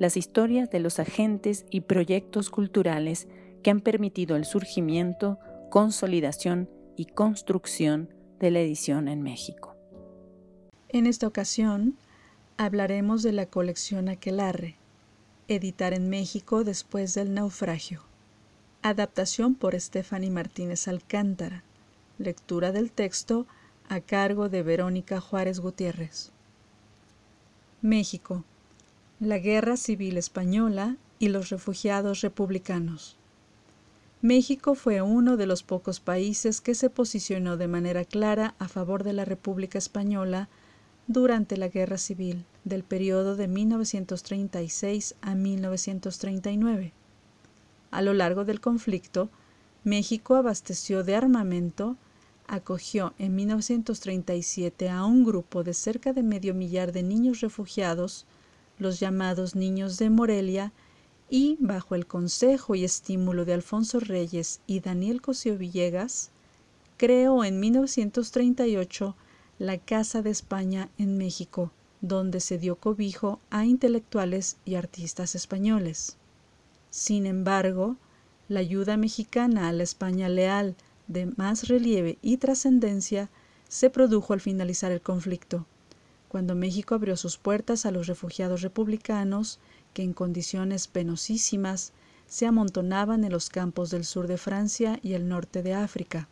las historias de los agentes y proyectos culturales que han permitido el surgimiento, consolidación y construcción de la edición en México. En esta ocasión hablaremos de la colección Aquelarre, editar en México después del naufragio. Adaptación por Stephanie Martínez Alcántara. Lectura del texto a cargo de Verónica Juárez Gutiérrez. México, la Guerra Civil Española y los refugiados republicanos. México fue uno de los pocos países que se posicionó de manera clara a favor de la República Española durante la Guerra Civil del periodo de 1936 a 1939. A lo largo del conflicto, México abasteció de armamento, acogió en 1937 a un grupo de cerca de medio millar de niños refugiados los llamados Niños de Morelia, y, bajo el consejo y estímulo de Alfonso Reyes y Daniel Cosío Villegas, creó en 1938 la Casa de España en México, donde se dio cobijo a intelectuales y artistas españoles. Sin embargo, la ayuda mexicana a la España leal de más relieve y trascendencia se produjo al finalizar el conflicto cuando México abrió sus puertas a los refugiados republicanos que en condiciones penosísimas se amontonaban en los campos del sur de Francia y el norte de África.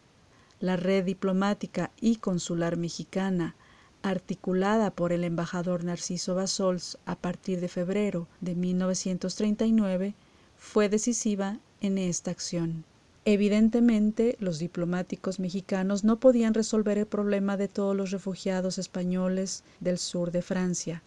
La red diplomática y consular mexicana, articulada por el embajador Narciso Basols a partir de febrero de 1939, fue decisiva en esta acción. Evidentemente, los diplomáticos mexicanos no podían resolver el problema de todos los refugiados españoles del sur de Francia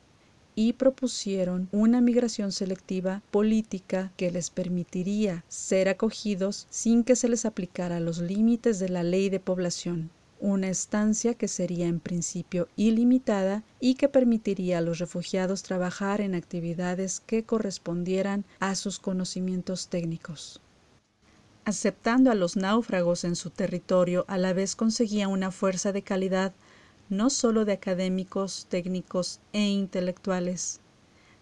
y propusieron una migración selectiva política que les permitiría ser acogidos sin que se les aplicara los límites de la ley de población una estancia que sería en principio ilimitada y que permitiría a los refugiados trabajar en actividades que correspondieran a sus conocimientos técnicos aceptando a los náufragos en su territorio, a la vez conseguía una fuerza de calidad no sólo de académicos, técnicos e intelectuales,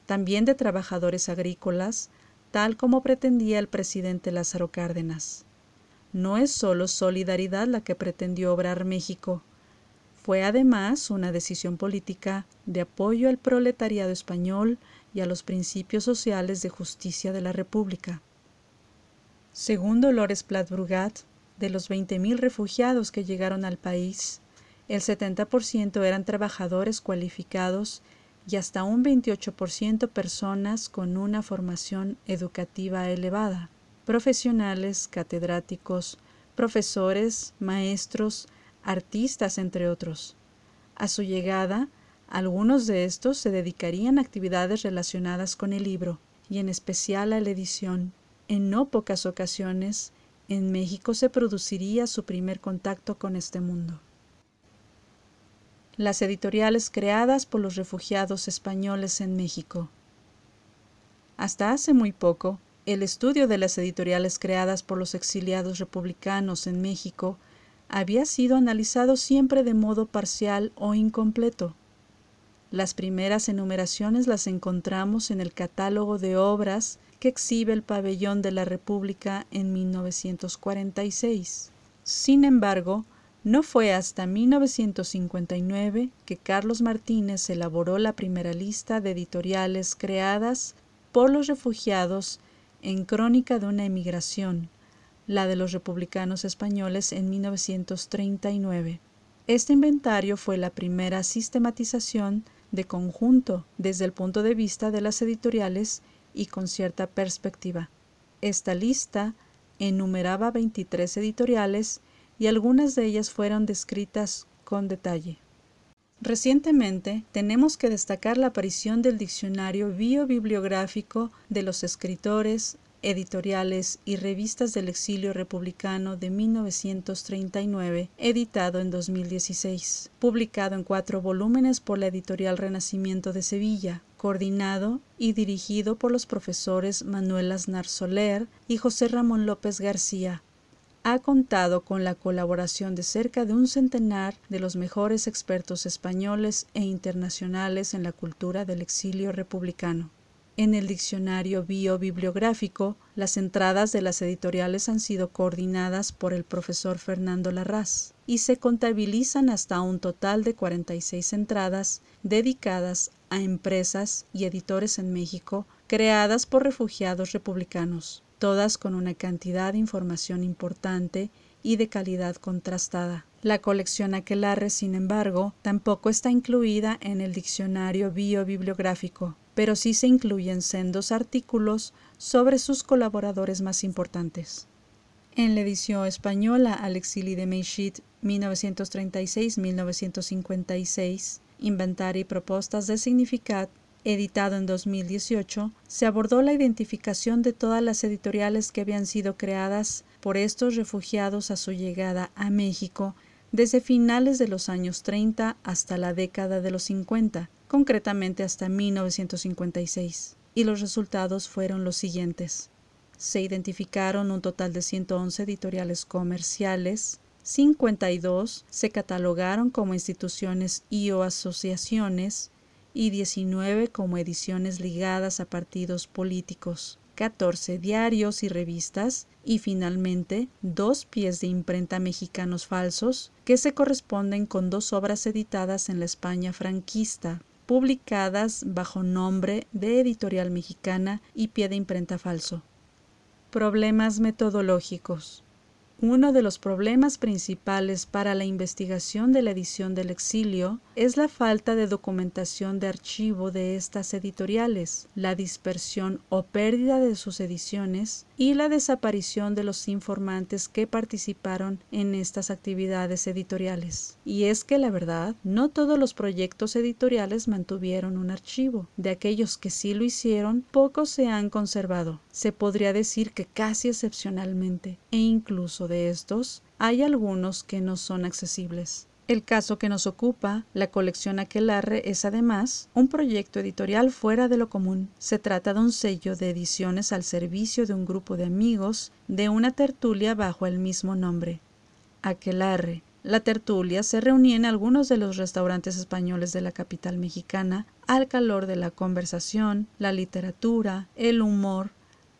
también de trabajadores agrícolas, tal como pretendía el presidente Lázaro Cárdenas. No es sólo solidaridad la que pretendió obrar México, fue además una decisión política de apoyo al proletariado español y a los principios sociales de justicia de la República. Según Dolores Platbrugat, de los 20.000 refugiados que llegaron al país, el 70% eran trabajadores cualificados y hasta un 28% personas con una formación educativa elevada, profesionales, catedráticos, profesores, maestros, artistas, entre otros. A su llegada, algunos de estos se dedicarían a actividades relacionadas con el libro, y en especial a la edición, en no pocas ocasiones, en México se produciría su primer contacto con este mundo. Las editoriales creadas por los refugiados españoles en México. Hasta hace muy poco, el estudio de las editoriales creadas por los exiliados republicanos en México había sido analizado siempre de modo parcial o incompleto. Las primeras enumeraciones las encontramos en el catálogo de obras que exhibe el pabellón de la República en 1946. Sin embargo, no fue hasta 1959 que Carlos Martínez elaboró la primera lista de editoriales creadas por los refugiados en Crónica de una emigración, la de los republicanos españoles en 1939. Este inventario fue la primera sistematización de conjunto desde el punto de vista de las editoriales y con cierta perspectiva. Esta lista enumeraba 23 editoriales y algunas de ellas fueron descritas con detalle. Recientemente tenemos que destacar la aparición del diccionario biobibliográfico de los escritores, editoriales y revistas del exilio republicano de 1939, editado en 2016, publicado en cuatro volúmenes por la editorial Renacimiento de Sevilla, coordinado y dirigido por los profesores Manuel Aznar Soler y José Ramón López García. Ha contado con la colaboración de cerca de un centenar de los mejores expertos españoles e internacionales en la cultura del exilio republicano. En el diccionario biobibliográfico, las entradas de las editoriales han sido coordinadas por el profesor Fernando Larraz y se contabilizan hasta un total de 46 entradas dedicadas a empresas y editores en México creadas por refugiados republicanos, todas con una cantidad de información importante y de calidad contrastada. La colección Aquelarre, sin embargo, tampoco está incluida en el diccionario biobibliográfico, pero sí se incluyen sendos artículos sobre sus colaboradores más importantes. En la edición española Al exili de Meixit 1936-1956, Inventario y propuestas de significat, editado en 2018, se abordó la identificación de todas las editoriales que habían sido creadas por estos refugiados a su llegada a México desde finales de los años 30 hasta la década de los 50, concretamente hasta 1956, y los resultados fueron los siguientes. Se identificaron un total de 111 editoriales comerciales, 52 se catalogaron como instituciones y o asociaciones y 19 como ediciones ligadas a partidos políticos. 14 diarios y revistas y finalmente dos pies de imprenta mexicanos falsos que se corresponden con dos obras editadas en la España franquista, publicadas bajo nombre de Editorial Mexicana y pie de imprenta falso. Problemas metodológicos. Uno de los problemas principales para la investigación de la edición del exilio es la falta de documentación de archivo de estas editoriales, la dispersión o pérdida de sus ediciones y la desaparición de los informantes que participaron en estas actividades editoriales. Y es que la verdad, no todos los proyectos editoriales mantuvieron un archivo. De aquellos que sí lo hicieron, pocos se han conservado. Se podría decir que casi excepcionalmente, e incluso de estos, hay algunos que no son accesibles. El caso que nos ocupa, la colección Aquelarre, es además un proyecto editorial fuera de lo común. Se trata de un sello de ediciones al servicio de un grupo de amigos de una tertulia bajo el mismo nombre. Aquelarre. La tertulia se reunía en algunos de los restaurantes españoles de la capital mexicana al calor de la conversación, la literatura, el humor,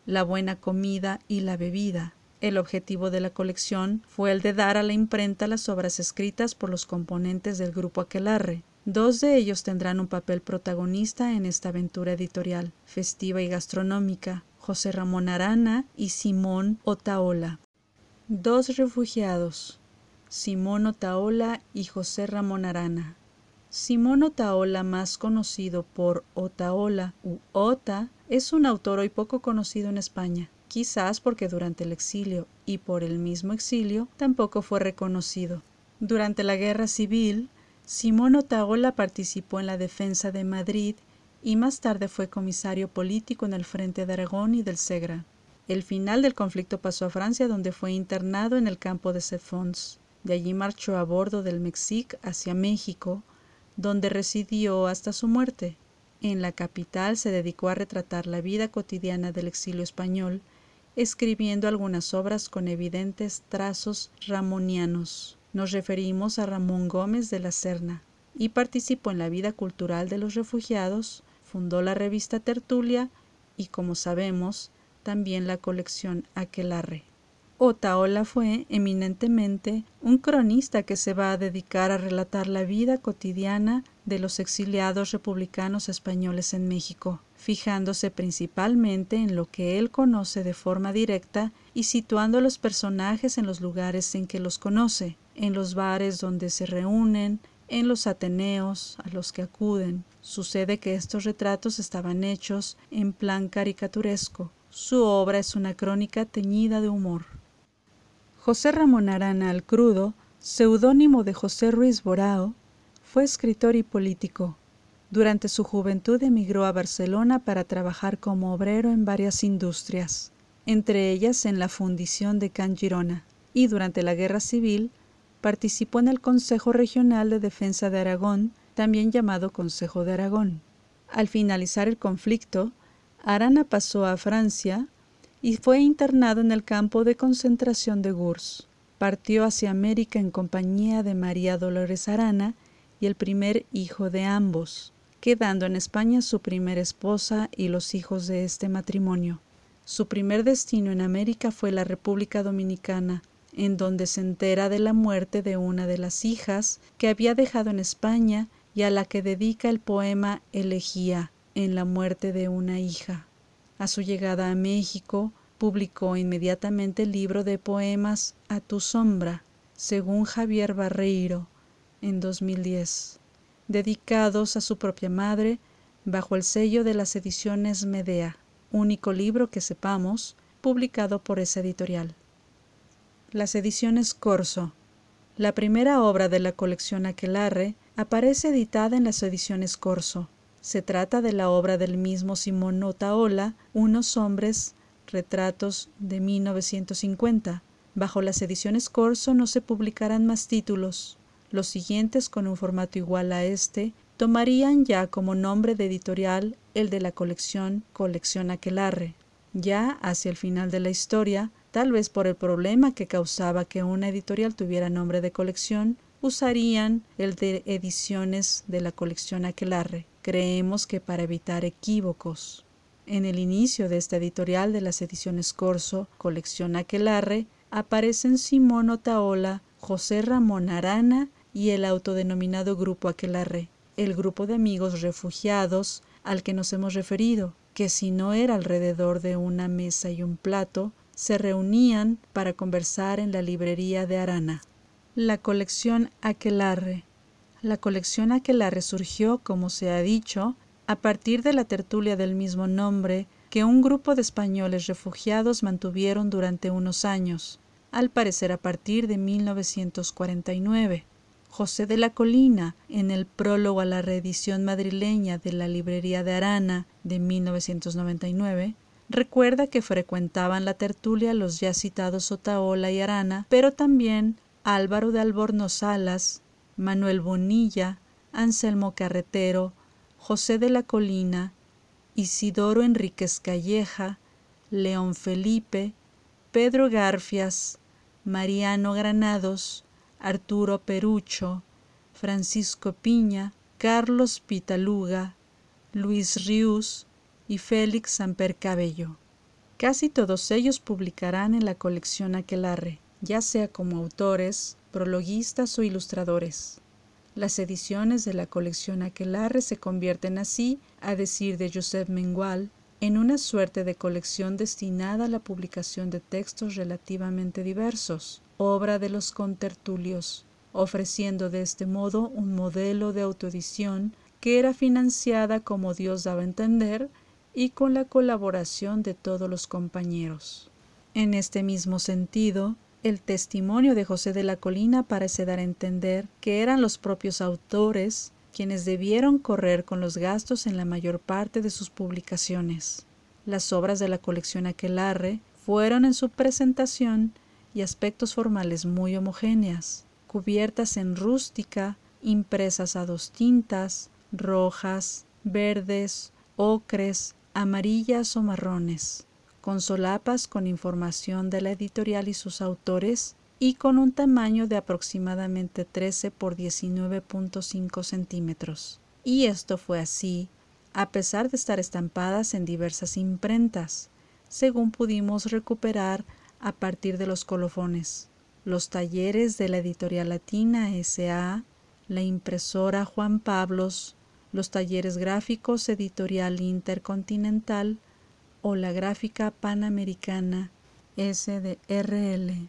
la buena comida y la bebida. El objetivo de la colección fue el de dar a la imprenta las obras escritas por los componentes del grupo Aquelarre. Dos de ellos tendrán un papel protagonista en esta aventura editorial, festiva y gastronómica, José Ramón Arana y Simón Otaola. Dos refugiados, Simón Otaola y José Ramón Arana. Simón Otaola, más conocido por Otaola u Ota, es un autor hoy poco conocido en España quizás porque durante el exilio y por el mismo exilio tampoco fue reconocido. Durante la guerra civil, Simón Otaola participó en la defensa de Madrid y más tarde fue comisario político en el frente de Aragón y del Segre. El final del conflicto pasó a Francia donde fue internado en el campo de Cefons. De allí marchó a bordo del Mexic hacia México, donde residió hasta su muerte. En la capital se dedicó a retratar la vida cotidiana del exilio español escribiendo algunas obras con evidentes trazos ramonianos. Nos referimos a Ramón Gómez de la Serna y participó en la vida cultural de los refugiados, fundó la revista Tertulia y, como sabemos, también la colección Aquelarre. Otaola fue eminentemente un cronista que se va a dedicar a relatar la vida cotidiana de los exiliados republicanos españoles en México, fijándose principalmente en lo que él conoce de forma directa y situando a los personajes en los lugares en que los conoce, en los bares donde se reúnen, en los ateneos a los que acuden. Sucede que estos retratos estaban hechos en plan caricaturesco. Su obra es una crónica teñida de humor. José Ramón Arana al Crudo, seudónimo de José Ruiz Borao, fue escritor y político. Durante su juventud emigró a Barcelona para trabajar como obrero en varias industrias, entre ellas en la fundición de Can Girona, y durante la Guerra Civil participó en el Consejo Regional de Defensa de Aragón, también llamado Consejo de Aragón. Al finalizar el conflicto, Arana pasó a Francia y fue internado en el campo de concentración de Gurs. Partió hacia América en compañía de María Dolores Arana y el primer hijo de ambos, quedando en España su primera esposa y los hijos de este matrimonio. Su primer destino en América fue la República Dominicana, en donde se entera de la muerte de una de las hijas que había dejado en España y a la que dedica el poema Elegía en la muerte de una hija. A su llegada a México, publicó inmediatamente el libro de poemas A tu sombra, según Javier Barreiro, en 2010 dedicados a su propia madre, bajo el sello de las ediciones Medea, único libro que sepamos publicado por esa editorial. Las ediciones Corso. La primera obra de la colección Aquelarre aparece editada en las ediciones Corso. Se trata de la obra del mismo Simón Notaola, Unos hombres, retratos de 1950. Bajo las ediciones Corso no se publicarán más títulos. Los siguientes, con un formato igual a este, tomarían ya como nombre de editorial el de la colección Colección Aquelarre. Ya hacia el final de la historia, tal vez por el problema que causaba que una editorial tuviera nombre de colección, usarían el de ediciones de la colección Aquelarre. Creemos que para evitar equívocos. En el inicio de esta editorial de las ediciones Corso, colección Aquelarre, aparecen Simón Otaola, José Ramón Arana y el autodenominado Grupo Aquelarre, el grupo de amigos refugiados al que nos hemos referido, que si no era alrededor de una mesa y un plato, se reunían para conversar en la librería de Arana. La colección Aquelarre. La colección Aquelarre surgió, como se ha dicho, a partir de la tertulia del mismo nombre que un grupo de españoles refugiados mantuvieron durante unos años, al parecer a partir de 1949. José de la Colina, en el prólogo a la reedición madrileña de la Librería de Arana de 1999, recuerda que frecuentaban la tertulia los ya citados Otaola y Arana, pero también Álvaro de Albornoz Salas, Manuel Bonilla, Anselmo Carretero, José de la Colina, Isidoro Enríquez Calleja, León Felipe, Pedro Garfias, Mariano Granados, Arturo Perucho, Francisco Piña, Carlos Pitaluga, Luis Rius y Félix Samper Cabello. Casi todos ellos publicarán en la colección Aquelarre, ya sea como autores, prologuistas o ilustradores. Las ediciones de la colección Aquelarre se convierten así, a decir de Joseph Mengual, en una suerte de colección destinada a la publicación de textos relativamente diversos, obra de los contertulios, ofreciendo de este modo un modelo de autoedición que era financiada como Dios daba a entender y con la colaboración de todos los compañeros. En este mismo sentido, el testimonio de José de la Colina parece dar a entender que eran los propios autores quienes debieron correr con los gastos en la mayor parte de sus publicaciones. Las obras de la colección Aquelarre fueron en su presentación y aspectos formales muy homogéneas, cubiertas en rústica, impresas a dos tintas, rojas, verdes, ocres, amarillas o marrones, con solapas con información de la editorial y sus autores y con un tamaño de aproximadamente 13 por 19.5 centímetros. Y esto fue así, a pesar de estar estampadas en diversas imprentas, según pudimos recuperar a partir de los colofones, los talleres de la editorial latina S.A., la impresora Juan Pablos, los talleres gráficos editorial intercontinental o la gráfica panamericana SDRL.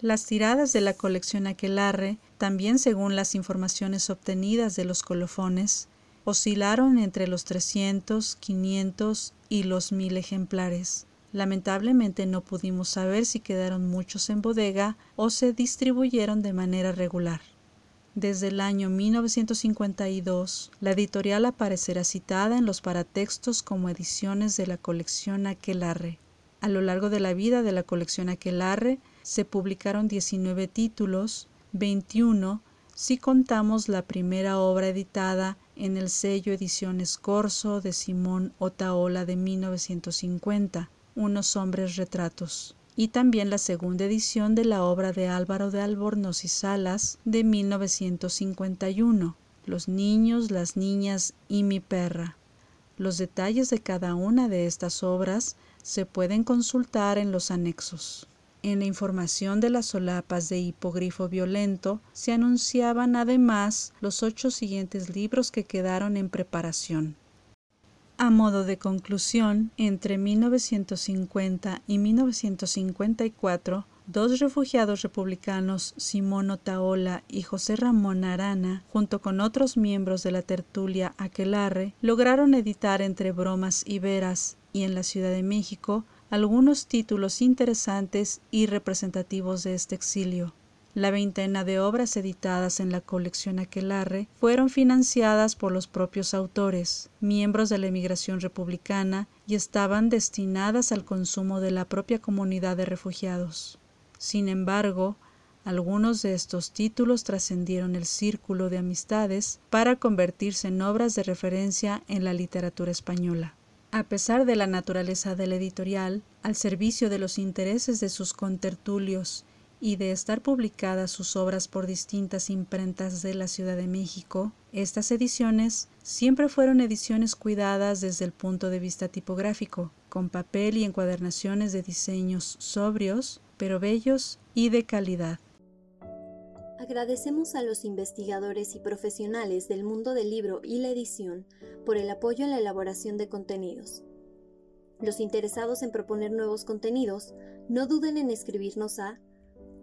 Las tiradas de la colección Aquelarre, también según las informaciones obtenidas de los colofones, oscilaron entre los 300, 500 y los 1000 ejemplares. Lamentablemente no pudimos saber si quedaron muchos en bodega o se distribuyeron de manera regular. Desde el año 1952, la editorial aparecerá citada en los paratextos como ediciones de la colección Aquelarre. A lo largo de la vida de la colección Aquelarre se publicaron 19 títulos, 21 si contamos la primera obra editada en el sello Ediciones Corso de Simón Otaola de 1950, Unos hombres retratos y también la segunda edición de la obra de Álvaro de Albornoz y Salas de 1951, Los niños, las niñas y mi perra. Los detalles de cada una de estas obras se pueden consultar en los anexos. En la información de las solapas de hipogrifo violento se anunciaban además los ocho siguientes libros que quedaron en preparación. A modo de conclusión, entre 1950 y 1954, dos refugiados republicanos, Simón Otaola y José Ramón Arana, junto con otros miembros de la tertulia Aquelarre, lograron editar entre bromas y veras y en la Ciudad de México algunos títulos interesantes y representativos de este exilio. La veintena de obras editadas en la colección Aquelarre fueron financiadas por los propios autores, miembros de la emigración republicana, y estaban destinadas al consumo de la propia comunidad de refugiados. Sin embargo, algunos de estos títulos trascendieron el círculo de amistades para convertirse en obras de referencia en la literatura española. A pesar de la naturaleza del editorial, al servicio de los intereses de sus contertulios y de estar publicadas sus obras por distintas imprentas de la Ciudad de México, estas ediciones siempre fueron ediciones cuidadas desde el punto de vista tipográfico, con papel y encuadernaciones de diseños sobrios, pero bellos y de calidad. Agradecemos a los investigadores y profesionales del mundo del libro y la edición por el apoyo en la elaboración de contenidos. Los interesados en proponer nuevos contenidos, no duden en escribirnos a